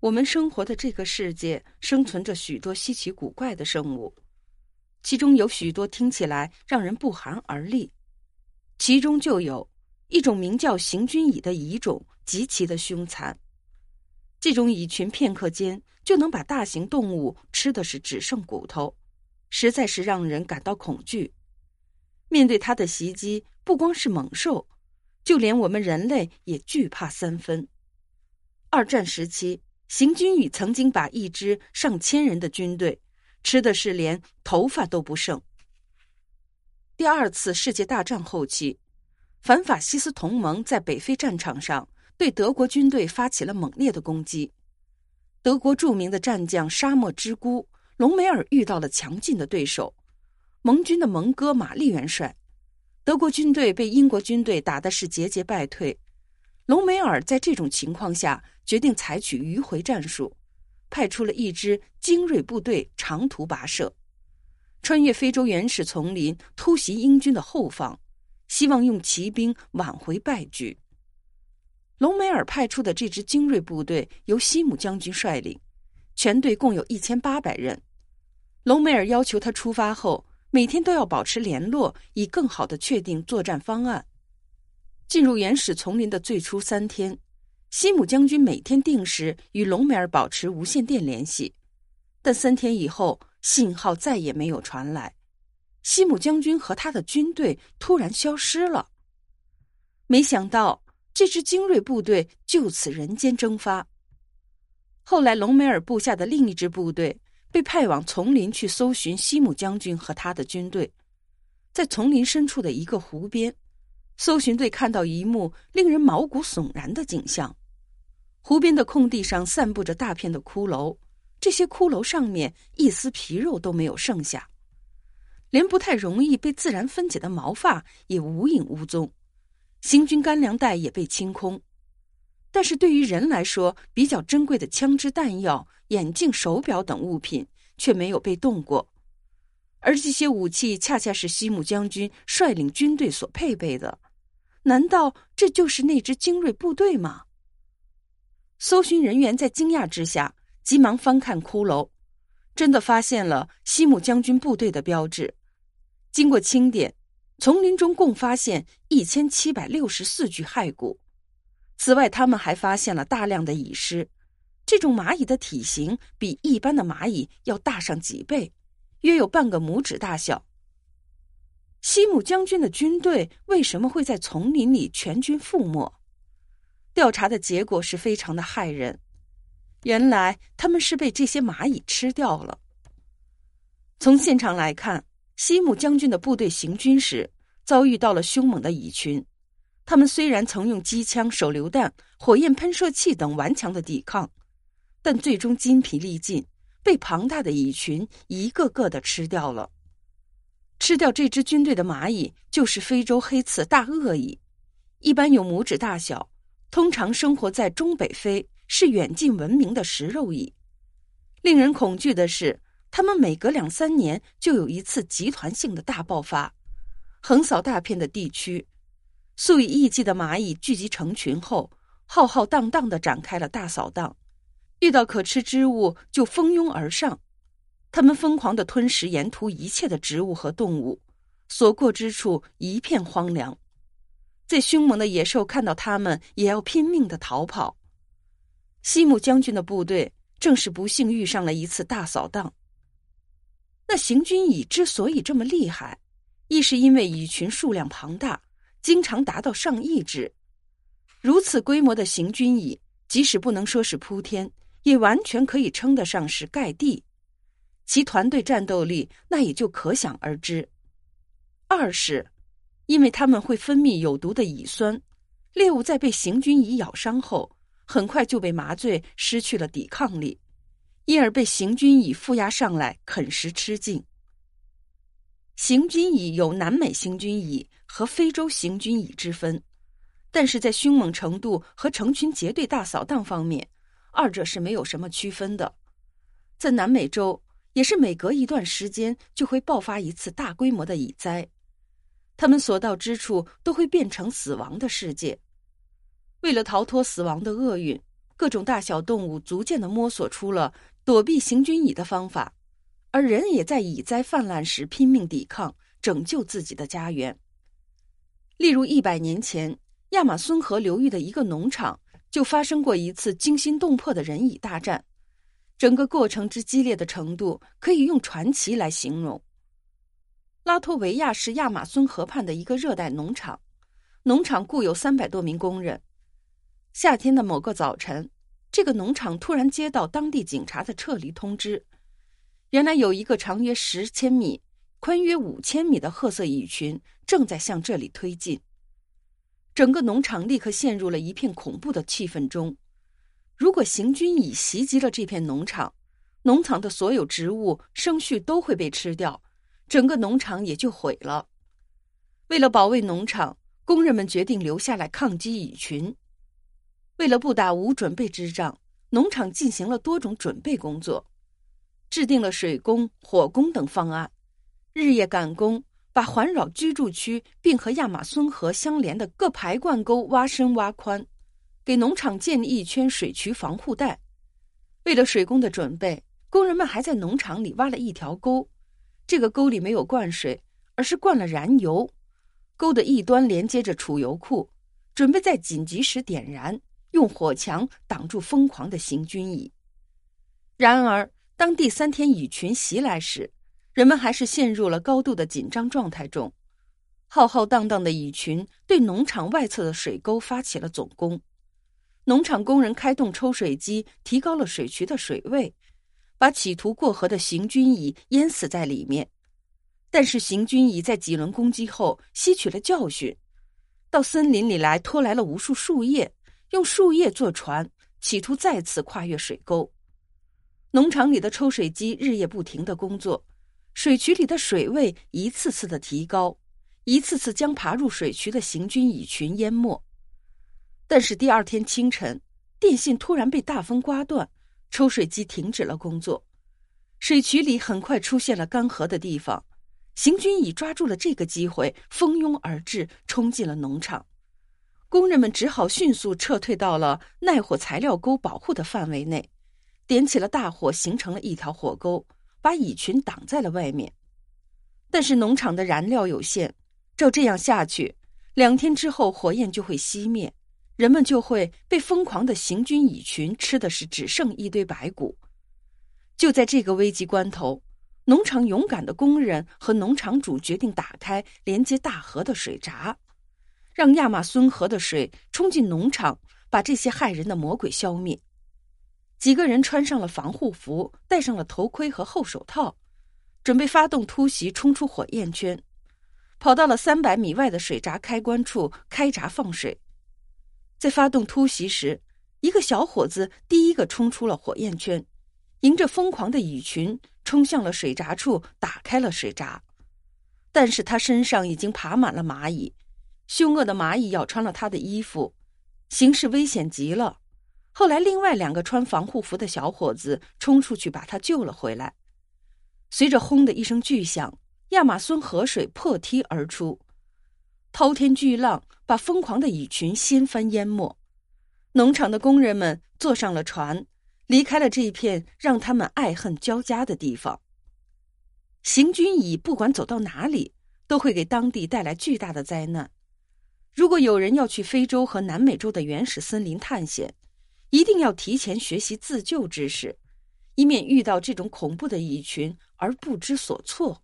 我们生活的这个世界生存着许多稀奇古怪的生物，其中有许多听起来让人不寒而栗。其中就有一种名叫行军蚁的蚁种，极其的凶残。这种蚁群片刻间就能把大型动物吃的是只剩骨头，实在是让人感到恐惧。面对它的袭击，不光是猛兽，就连我们人类也惧怕三分。二战时期，行军蚁曾经把一支上千人的军队吃的是连头发都不剩。第二次世界大战后期，反法西斯同盟在北非战场上对德国军队发起了猛烈的攻击。德国著名的战将沙漠之孤隆美尔遇到了强劲的对手——盟军的蒙哥马利元帅。德国军队被英国军队打的是节节败退。隆美尔在这种情况下决定采取迂回战术，派出了一支精锐部队长途跋涉。穿越非洲原始丛林，突袭英军的后方，希望用骑兵挽回败局。隆美尔派出的这支精锐部队由西姆将军率领，全队共有一千八百人。隆美尔要求他出发后每天都要保持联络，以更好的确定作战方案。进入原始丛林的最初三天，西姆将军每天定时与隆美尔保持无线电联系，但三天以后。信号再也没有传来，西姆将军和他的军队突然消失了。没想到这支精锐部队就此人间蒸发。后来，隆美尔部下的另一支部队被派往丛林去搜寻西姆将军和他的军队，在丛林深处的一个湖边，搜寻队看到一幕令人毛骨悚然的景象：湖边的空地上散布着大片的骷髅。这些骷髅上面一丝皮肉都没有剩下，连不太容易被自然分解的毛发也无影无踪，行军干粮袋也被清空。但是对于人来说比较珍贵的枪支弹药、眼镜、手表等物品却没有被动过，而这些武器恰恰是西姆将军率领军队所配备的。难道这就是那支精锐部队吗？搜寻人员在惊讶之下。急忙翻看骷髅，真的发现了西姆将军部队的标志。经过清点，丛林中共发现一千七百六十四具骸骨。此外，他们还发现了大量的蚁尸。这种蚂蚁的体型比一般的蚂蚁要大上几倍，约有半个拇指大小。西姆将军的军队为什么会在丛林里全军覆没？调查的结果是非常的骇人。原来他们是被这些蚂蚁吃掉了。从现场来看，西姆将军的部队行军时遭遇到了凶猛的蚁群。他们虽然曾用机枪、手榴弹、火焰喷射器等顽强的抵抗，但最终筋疲力尽，被庞大的蚁群一个个的吃掉了。吃掉这支军队的蚂蚁就是非洲黑刺大鳄蚁，一般有拇指大小，通常生活在中北非。是远近闻名的食肉蚁。令人恐惧的是，它们每隔两三年就有一次集团性的大爆发，横扫大片的地区。数以亿计的蚂蚁聚集成群后，浩浩荡荡的展开了大扫荡，遇到可吃之物就蜂拥而上。他们疯狂的吞食沿途一切的植物和动物，所过之处一片荒凉。最凶猛的野兽看到它们，也要拼命的逃跑。西姆将军的部队正是不幸遇上了一次大扫荡。那行军蚁之所以这么厉害，亦是因为蚁群数量庞大，经常达到上亿只。如此规模的行军蚁，即使不能说是铺天，也完全可以称得上是盖地。其团队战斗力，那也就可想而知。二是，因为它们会分泌有毒的乙酸，猎物在被行军蚁咬伤后。很快就被麻醉，失去了抵抗力，因而被行军蚁负压上来啃食吃尽。行军蚁有南美行军蚁和非洲行军蚁之分，但是在凶猛程度和成群结队大扫荡方面，二者是没有什么区分的。在南美洲，也是每隔一段时间就会爆发一次大规模的蚁灾，他们所到之处都会变成死亡的世界。为了逃脱死亡的厄运，各种大小动物逐渐的摸索出了躲避行军蚁的方法，而人也在蚁灾泛滥时拼命抵抗，拯救自己的家园。例如，一百年前，亚马孙河流域的一个农场就发生过一次惊心动魄的人蚁大战，整个过程之激烈的程度可以用传奇来形容。拉脱维亚是亚马孙河畔的一个热带农场，农场雇有三百多名工人。夏天的某个早晨，这个农场突然接到当地警察的撤离通知。原来有一个长约十千米、宽约五千米的褐色蚁群正在向这里推进。整个农场立刻陷入了一片恐怖的气氛中。如果行军蚁袭击了这片农场，农场的所有植物、生畜都会被吃掉，整个农场也就毁了。为了保卫农场，工人们决定留下来抗击蚁群。为了不打无准备之仗，农场进行了多种准备工作，制定了水工、火工等方案，日夜赶工，把环绕居住区并和亚马孙河相连的各排灌沟挖深挖宽，给农场建立一圈水渠防护带。为了水工的准备，工人们还在农场里挖了一条沟，这个沟里没有灌水，而是灌了燃油，沟的一端连接着储油库，准备在紧急时点燃。用火墙挡住疯狂的行军蚁。然而，当第三天蚁群袭来时，人们还是陷入了高度的紧张状态中。浩浩荡荡的蚁群对农场外侧的水沟发起了总攻。农场工人开动抽水机，提高了水渠的水位，把企图过河的行军蚁淹死在里面。但是，行军蚁在几轮攻击后吸取了教训，到森林里来拖来了无数树叶。用树叶做船，企图再次跨越水沟。农场里的抽水机日夜不停的工作，水渠里的水位一次次的提高，一次次将爬入水渠的行军蚁群淹没。但是第二天清晨，电线突然被大风刮断，抽水机停止了工作。水渠里很快出现了干涸的地方，行军蚁抓住了这个机会，蜂拥而至，冲进了农场。工人们只好迅速撤退到了耐火材料沟保护的范围内，点起了大火，形成了一条火沟，把蚁群挡在了外面。但是农场的燃料有限，照这样下去，两天之后火焰就会熄灭，人们就会被疯狂的行军蚁群吃的是只剩一堆白骨。就在这个危急关头，农场勇敢的工人和农场主决定打开连接大河的水闸。让亚马孙河的水冲进农场，把这些害人的魔鬼消灭。几个人穿上了防护服，戴上了头盔和厚手套，准备发动突袭，冲出火焰圈，跑到了三百米外的水闸开关处开闸放水。在发动突袭时，一个小伙子第一个冲出了火焰圈，迎着疯狂的蚁群冲向了水闸处，打开了水闸。但是他身上已经爬满了蚂蚁。凶恶的蚂蚁咬穿了他的衣服，形势危险极了。后来，另外两个穿防护服的小伙子冲出去把他救了回来。随着“轰”的一声巨响，亚马孙河水破堤而出，滔天巨浪把疯狂的蚁群掀翻淹没。农场的工人们坐上了船，离开了这一片让他们爱恨交加的地方。行军蚁不管走到哪里，都会给当地带来巨大的灾难。如果有人要去非洲和南美洲的原始森林探险，一定要提前学习自救知识，以免遇到这种恐怖的蚁群而不知所措。